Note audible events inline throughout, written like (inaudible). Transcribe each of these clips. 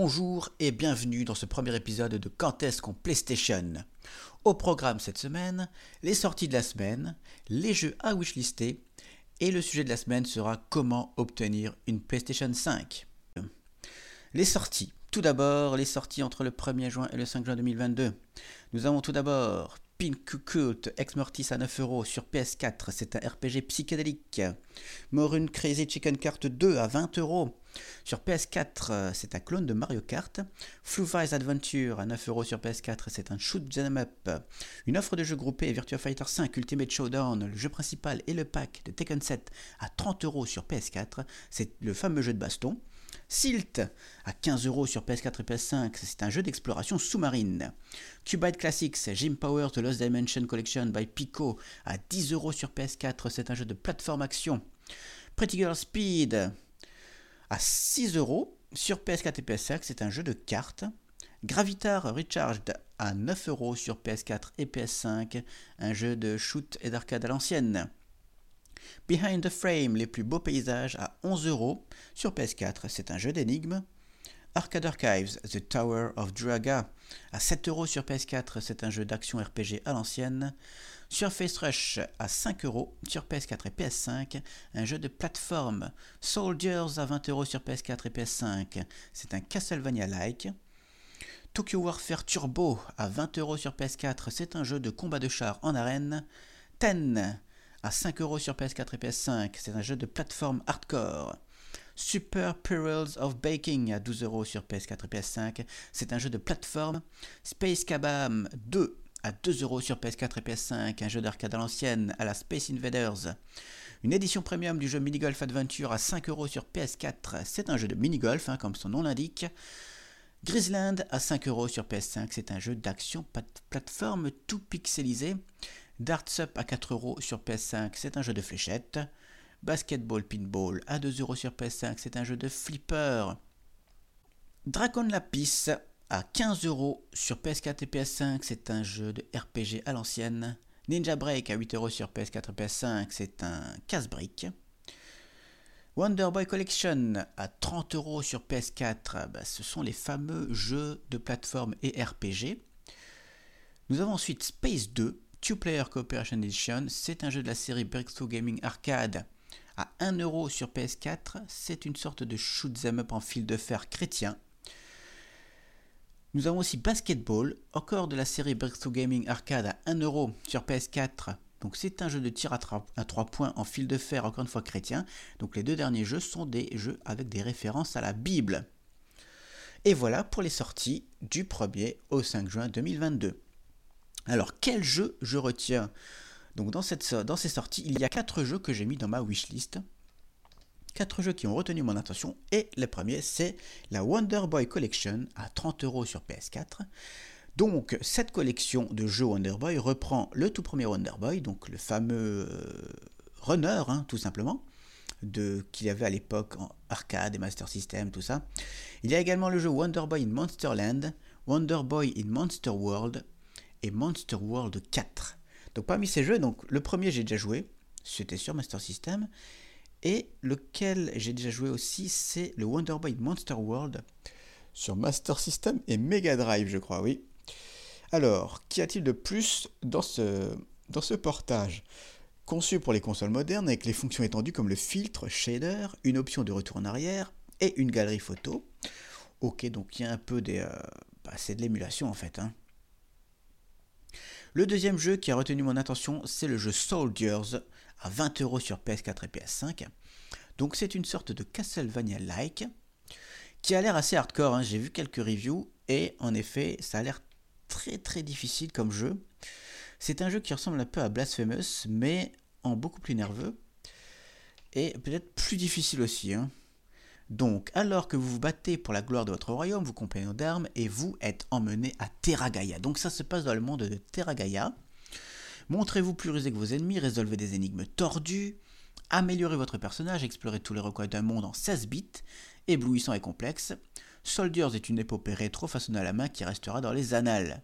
Bonjour et bienvenue dans ce premier épisode de Quand est-ce qu'on PlayStation? Au programme cette semaine, les sorties de la semaine, les jeux à wishlister et le sujet de la semaine sera comment obtenir une PlayStation 5. Les sorties. Tout d'abord, les sorties entre le 1er juin et le 5 juin 2022. Nous avons tout d'abord Pink Cult Ex Mortis à 9 euros sur PS4, c'est un RPG psychédélique. Morun Crazy Chicken Kart 2 à 20 euros. Sur PS4, c'est un clone de Mario Kart. Flu Adventure à 9 euros sur PS4, c'est un shoot 'em up. Une offre de jeux groupés Virtua Fighter 5 Ultimate Showdown, le jeu principal et le pack de Tekken 7 à 30 euros sur PS4, c'est le fameux jeu de baston. Silt à 15 euros sur PS4 et PS5, c'est un jeu d'exploration sous-marine. Cubite Classics, Jim Power The Lost Dimension Collection by Pico à 10 euros sur PS4, c'est un jeu de plateforme action. Pretty Girl Speed à 6 euros sur PS4 et PS5, c'est un jeu de cartes. Gravitar Recharged à 9 euros sur PS4 et PS5, un jeu de shoot et d'arcade à l'ancienne. Behind the Frame, les plus beaux paysages à 11 euros. Sur PS4, c'est un jeu d'énigmes. Arcade Archives, The Tower of Draga, à 7 euros sur PS4, c'est un jeu d'action RPG à l'ancienne. Surface Rush à 5 euros sur PS4 et PS5, un jeu de plateforme. Soldiers à 20 euros sur PS4 et PS5, c'est un Castlevania-like. Tokyo Warfare Turbo à 20 euros sur PS4, c'est un jeu de combat de chars en arène. Ten à 5 euros sur PS4 et PS5. C'est un jeu de plateforme hardcore. Super Perils of Baking à 12 euros sur PS4 et PS5. C'est un jeu de plateforme. Space Kabam 2 à 2 euros sur PS4 et PS5. Un jeu d'arcade à l'ancienne à la Space Invaders. Une édition premium du jeu Mini Golf Adventure à 5 euros sur PS4. C'est un jeu de mini-golf, hein, comme son nom l'indique. Grisland à 5 euros sur PS5. C'est un jeu d'action plateforme tout pixelisé. Darts Up à 4 euros sur PS5, c'est un jeu de fléchettes. Basketball Pinball à 2 euros sur PS5, c'est un jeu de flipper. Dragon Lapis à 15 euros sur PS4 et PS5, c'est un jeu de RPG à l'ancienne. Ninja Break à 8 euros sur PS4 et PS5, c'est un casse-brique. Wonder Boy Collection à 30 euros sur PS4, bah, ce sont les fameux jeux de plateforme et RPG. Nous avons ensuite Space 2 Two Player Cooperation Edition, c'est un jeu de la série Breakthrough Gaming Arcade à 1€ sur PS4. C'est une sorte de shoot them up en fil de fer chrétien. Nous avons aussi Basketball, encore de la série Breakthrough Gaming Arcade à 1€ sur PS4. Donc c'est un jeu de tir à, 3 points en fil de fer, encore une fois chrétien. Donc les deux derniers jeux sont des jeux avec des références à la Bible. Et voilà pour les sorties du 1er au 5 juin 2022. Alors, quel jeu je retiens? Donc, dans, ces sorties, il y a 4 jeux que j'ai mis dans ma wishlist. 4 jeux qui ont retenu mon attention. Et le premier, c'est la Wonder Boy Collection à 30 euros sur PS4. Donc, cette collection de jeux Wonder Boy reprend le tout premier Wonder Boy, donc le fameux euh, runner, hein, tout simplement, qu'il y avait à l'époque en arcade et Master System, tout ça. Il y a également le jeu Wonder Boy in Monsterland, Wonder Boy in Monster World, et Monster World 4. Donc parmi ces jeux, donc le premier j'ai déjà joué, c'était sur Master System, et lequel j'ai déjà joué aussi, c'est le Wonder Boy Monster World sur Master System et Mega Drive, je crois, oui. Alors, qu'y a-t-il de plus dans ce, dans ce portage? Conçu pour les consoles modernes avec les fonctions étendues comme le filtre, shader, une option de retour en arrière et une galerie photo. Ok, donc il y a un peu des... Euh, bah, c'est de l'émulation en fait. Hein. Le deuxième jeu qui a retenu mon attention, c'est le jeu Soldiers à 20 euros sur PS4 et PS5. Donc c'est une sorte de Castlevania-like qui a l'air assez hardcore. Hein. J'ai vu quelques reviews et en effet, ça a l'air très très difficile comme jeu. C'est un jeu qui ressemble un peu à Blasphemous, mais en beaucoup plus nerveux et peut-être plus difficile aussi. Hein. Donc, alors que vous vous battez pour la gloire de votre royaume, vos compagnons d'armes, et vous êtes emmené à Terragaia. Donc ça se passe dans le monde de Terragaia. Montrez-vous plus rusé que vos ennemis, résolvez des énigmes tordues, améliorez votre personnage, explorez tous les recoins d'un monde en 16 bits, éblouissant et complexe. Soldiers est une épopée rétro façonnée à la main qui restera dans les annales.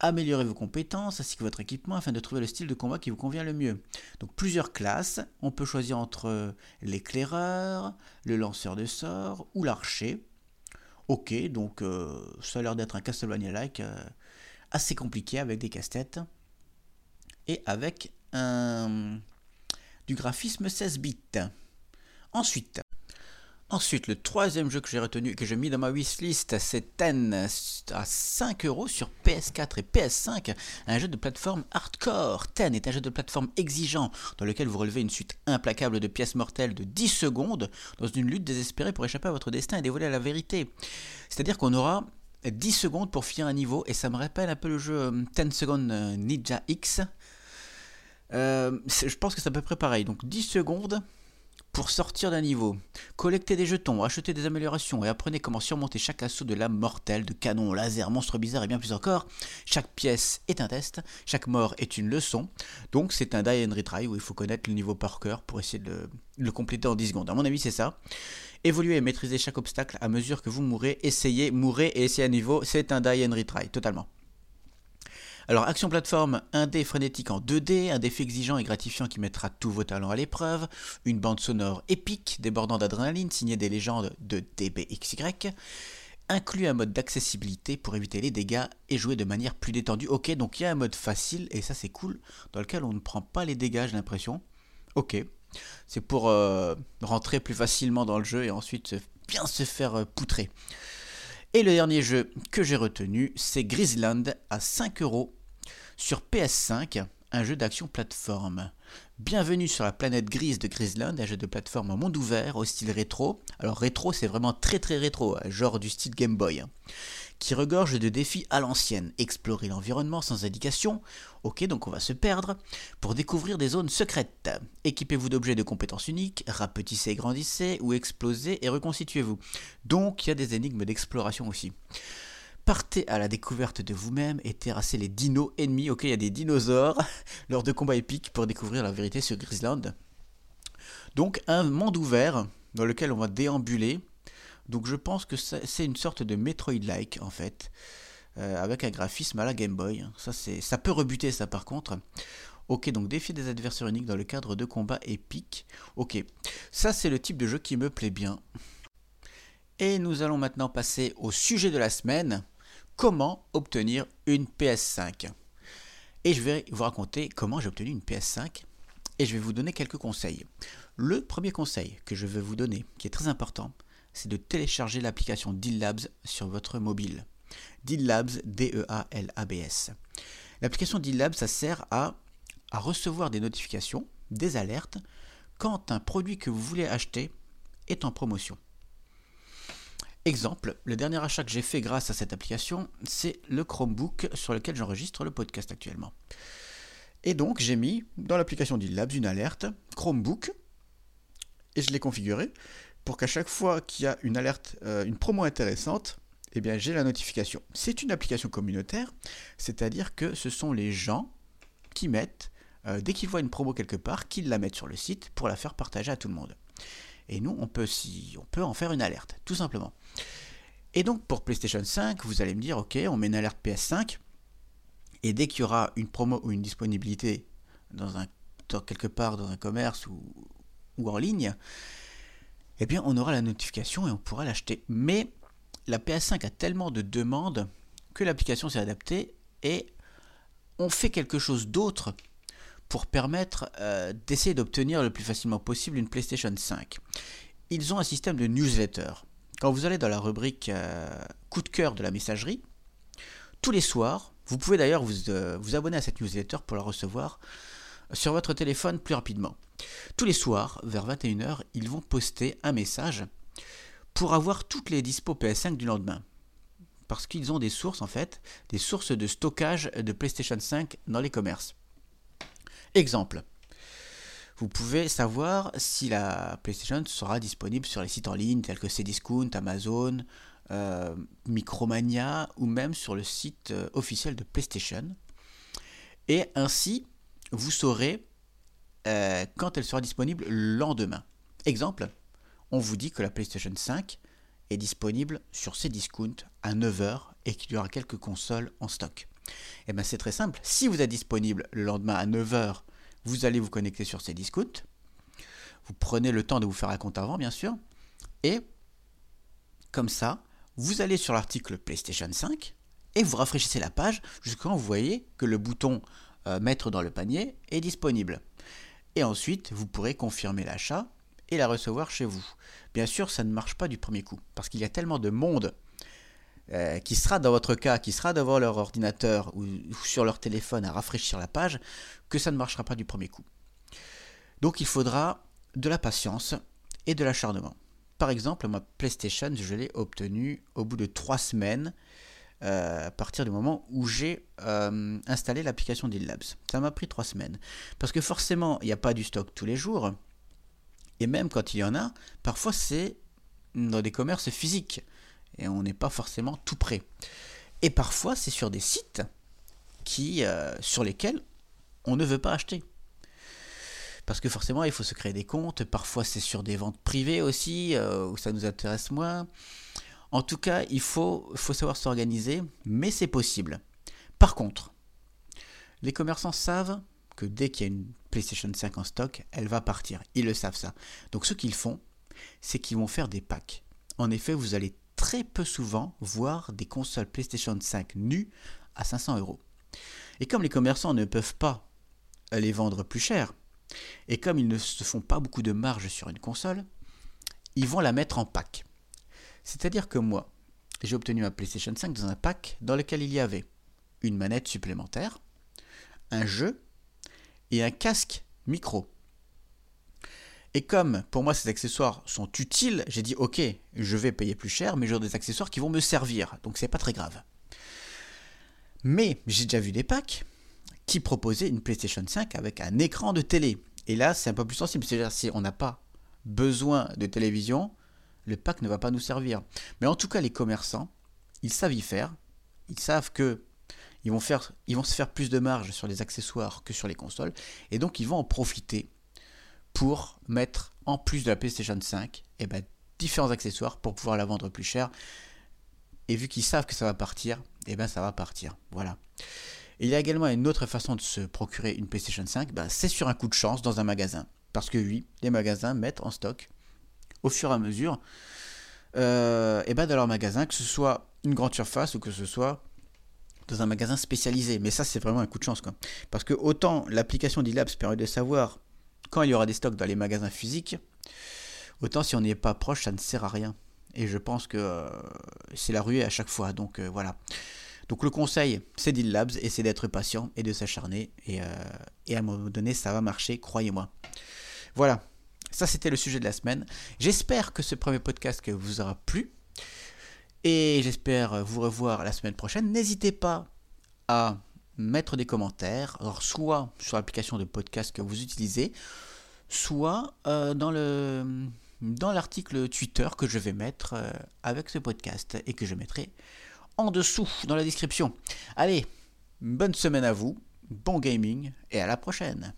Améliorez vos compétences ainsi que votre équipement afin de trouver le style de combat qui vous convient le mieux. Donc plusieurs classes, on peut choisir entre l'éclaireur, le lanceur de sorts ou l'archer. Ok, donc euh, ça a l'air d'être un Castlevania-like assez compliqué avec des casse-têtes et avec un, du graphisme 16 bits. Ensuite, Ensuite, le troisième jeu que j'ai retenu, que j'ai mis dans ma wishlist, c'est Ten à 5 euros sur PS4 et PS5, un jeu de plateforme hardcore. Ten est un jeu de plateforme exigeant dans lequel vous relevez une suite implacable de pièces mortelles de 10 secondes dans une lutte désespérée pour échapper à votre destin et dévoiler la vérité. C'est-à-dire qu'on aura 10 secondes pour finir un niveau et ça me rappelle un peu le jeu 10 euh, Seconds euh, Ninja X. Euh, je pense que c'est à peu près pareil. Donc 10 secondes pour sortir d'un niveau. Collectez des jetons, achetez des améliorations et apprenez comment surmonter chaque assaut de lame mortelle, de canon, laser, monstre bizarre et bien plus encore. Chaque pièce est un test, chaque mort est une leçon. Donc c'est un die and retry où il faut connaître le niveau par cœur pour essayer de le, compléter en 10 secondes. À mon avis c'est ça. Évoluez et maîtrisez chaque obstacle à mesure que vous mourrez. Essayez, mourrez et essayez à niveau. C'est un die and retry, totalement. Alors, action plateforme, un dé frénétique en 2D, un défi exigeant et gratifiant qui mettra tous vos talents à l'épreuve, une bande sonore épique débordant d'adrénaline signée des légendes de DBXY, inclut un mode d'accessibilité pour éviter les dégâts et jouer de manière plus détendue. Ok, donc il y a un mode facile, et ça c'est cool, dans lequel on ne prend pas les dégâts, j'ai l'impression. Ok, c'est pour euh, rentrer plus facilement dans le jeu et ensuite bien se faire euh, poutrer. Et le dernier jeu que j'ai retenu, c'est Grisland à 5 euros sur PS5, un jeu d'action plateforme. Bienvenue sur la planète grise de Grisland, un jeu de plateforme en monde ouvert au style rétro. Alors rétro, c'est vraiment très très rétro, hein, genre du style Game Boy. Hein, qui regorge de défis à l'ancienne. Explorer l'environnement sans indication. Ok, donc on va se perdre. Pour découvrir des zones secrètes. Équipez-vous d'objets de compétences uniques, rapetissez et grandissez, ou explosez et reconstituez-vous. Donc il y a des énigmes d'exploration aussi. Partez à la découverte de vous-même et terrassez les dinos ennemis. Ok, il y a des dinosaures (laughs) lors de combats épiques pour découvrir la vérité sur Grisland. Donc un monde ouvert dans lequel on va déambuler. Donc je pense que c'est une sorte de Metroid-like en fait, euh, avec un graphisme à la Game Boy. Ça, ça peut rebuter ça par contre. Ok, donc défier des adversaires uniques dans le cadre de combats épiques. Ok, ça c'est le type de jeu qui me plaît bien. Et nous allons maintenant passer au sujet de la semaine comment obtenir une PS5. Et je vais vous raconter comment j'ai obtenu une PS5 et je vais vous donner quelques conseils. Le premier conseil que je vais vous donner, qui est très important, c'est de télécharger l'application Deal Labs sur votre mobile. Deal Labs, D-E-A-L-A-B-S. L'application Deal Labs, ça sert à, à recevoir des notifications, des alertes, quand un produit que vous voulez acheter est en promotion. Exemple, le dernier achat que j'ai fait grâce à cette application, c'est le Chromebook sur lequel j'enregistre le podcast actuellement. Et donc j'ai mis dans l'application d'Illabs une alerte Chromebook et je l'ai configuré pour qu'à chaque fois qu'il y a une alerte, euh, une promo intéressante, eh bien j'ai la notification. C'est une application communautaire, c'est-à-dire que ce sont les gens qui mettent, euh, dès qu'ils voient une promo quelque part, qu'ils la mettent sur le site pour la faire partager à tout le monde. Et nous, on peut, si, on peut en faire une alerte, tout simplement. Et donc pour PlayStation 5, vous allez me dire, ok, on met une alerte PS5, et dès qu'il y aura une promo ou une disponibilité dans quelque part dans un commerce ou, ou en ligne, eh bien on aura la notification et on pourra l'acheter. Mais la PS5 a tellement de demandes que l'application s'est adaptée et on fait quelque chose d'autre pour permettre euh, d'essayer d'obtenir le plus facilement possible une PlayStation 5. Ils ont un système de newsletter. Quand vous allez dans la rubrique euh, coup de cœur de la messagerie, tous les soirs, vous pouvez d'ailleurs vous, euh, vous abonner à cette newsletter pour la recevoir sur votre téléphone plus rapidement. Tous les soirs, vers 21h, ils vont poster un message pour avoir toutes les dispos PS5 du lendemain. Parce qu'ils ont des sources en fait, des sources de stockage de PlayStation 5 dans les commerces. Exemple. Vous pouvez savoir si la PlayStation sera disponible sur les sites en ligne tels que Cdiscount, Amazon, euh, Micromania ou même sur le site euh, officiel de PlayStation. Et ainsi, vous saurez euh, quand elle sera disponible le lendemain. Exemple, on vous dit que la PlayStation 5 est disponible sur Cdiscount à 9h et qu'il y aura quelques consoles en stock. Eh bien c'est très simple. Si vous êtes disponible le lendemain à 9h, vous allez vous connecter sur ces discounts. Vous prenez le temps de vous faire un compte avant, bien sûr. Et comme ça, vous allez sur l'article PlayStation 5 et vous rafraîchissez la page jusqu'à quand vous voyez que le bouton euh, mettre dans le panier est disponible. Et ensuite, vous pourrez confirmer l'achat et la recevoir chez vous. Bien sûr, ça ne marche pas du premier coup, parce qu'il y a tellement de monde euh, qui sera dans votre cas, qui sera devant leur ordinateur ou, sur leur téléphone à rafraîchir la page, que ça ne marchera pas du premier coup. Donc il faudra de la patience et de l'acharnement. Par exemple, ma PlayStation, je l'ai obtenue au bout de trois semaines euh, à partir du moment où j'ai euh, installé l'application Labs. Ça m'a pris trois semaines. Parce que forcément, il n'y a pas du stock tous les jours. Et même quand il y en a, parfois c'est dans des commerces physiques. Et on n'est pas forcément tout prêt. Et parfois c'est sur des sites qui, euh, sur lesquels on ne veut pas acheter. Parce que forcément, il faut se créer des comptes. Parfois, c'est sur des ventes privées aussi, où ça nous intéresse moins. En tout cas, il faut, faut savoir s'organiser, mais c'est possible. Par contre, les commerçants savent que dès qu'il y a une PlayStation 5 en stock, elle va partir. Ils le savent ça. Donc ce qu'ils font, c'est qu'ils vont faire des packs. En effet, vous allez très peu souvent voir des consoles PlayStation 5 nues à 500 euros. Et comme les commerçants ne peuvent pas les vendre plus cher, et comme ils ne se font pas beaucoup de marge sur une console, ils vont la mettre en pack. C'est-à-dire que moi, j'ai obtenu ma PlayStation 5 dans un pack dans lequel il y avait une manette supplémentaire, un jeu et un casque micro. Et comme pour moi ces accessoires sont utiles, j'ai dit ok, je vais payer plus cher, mais j'ai des accessoires qui vont me servir, donc c'est pas très grave. Mais j'ai déjà vu des packs qui proposaient une PlayStation 5 avec un écran de télé. Et là, c'est un peu plus sensible. C'est-à-dire si on n'a pas besoin de télévision, le pack ne va pas nous servir. Mais en tout cas, les commerçants, ils savent y faire. Ils savent que ils vont, ils vont se faire plus de marge sur les accessoires que sur les consoles. Et donc, ils vont en profiter pour mettre, en plus de la PlayStation 5, eh ben, différents accessoires pour pouvoir la vendre plus cher. Et vu qu'ils savent que ça va partir, eh ben, ça va partir. Voilà. il y a également une autre façon de se procurer une PlayStation 5, ben, c'est sur un coup de chance dans un magasin. Parce que oui, les magasins mettent en stock au fur et à mesure euh, et ben dans leur magasin, que ce soit une grande surface ou que ce soit dans un magasin spécialisé. Mais ça, c'est vraiment un coup de chance. Quoi. Parce que autant l'application d'Ilabs permet de savoir quand il y aura des stocks dans les magasins physiques, autant si on n'y est pas proche, ça ne sert à rien. Et je pense que euh, c'est la ruée à chaque fois. Donc euh, voilà. Donc le conseil, c'est d'Illabs et c'est d'être patient et de s'acharner. Et, et à un moment donné, ça va marcher, croyez-moi. Voilà. Ça, c'était le sujet de la semaine. J'espère que ce premier podcast vous aura plu. Et j'espère vous revoir la semaine prochaine. N'hésitez pas à mettre des commentaires, alors soit sur l'application de podcast que vous utilisez, soit euh, dans le dans l'article Twitter que je vais mettre euh, avec ce podcast et que je mettrai en dessous dans la description. Allez, bonne semaine à vous, bon gaming et à la prochaine.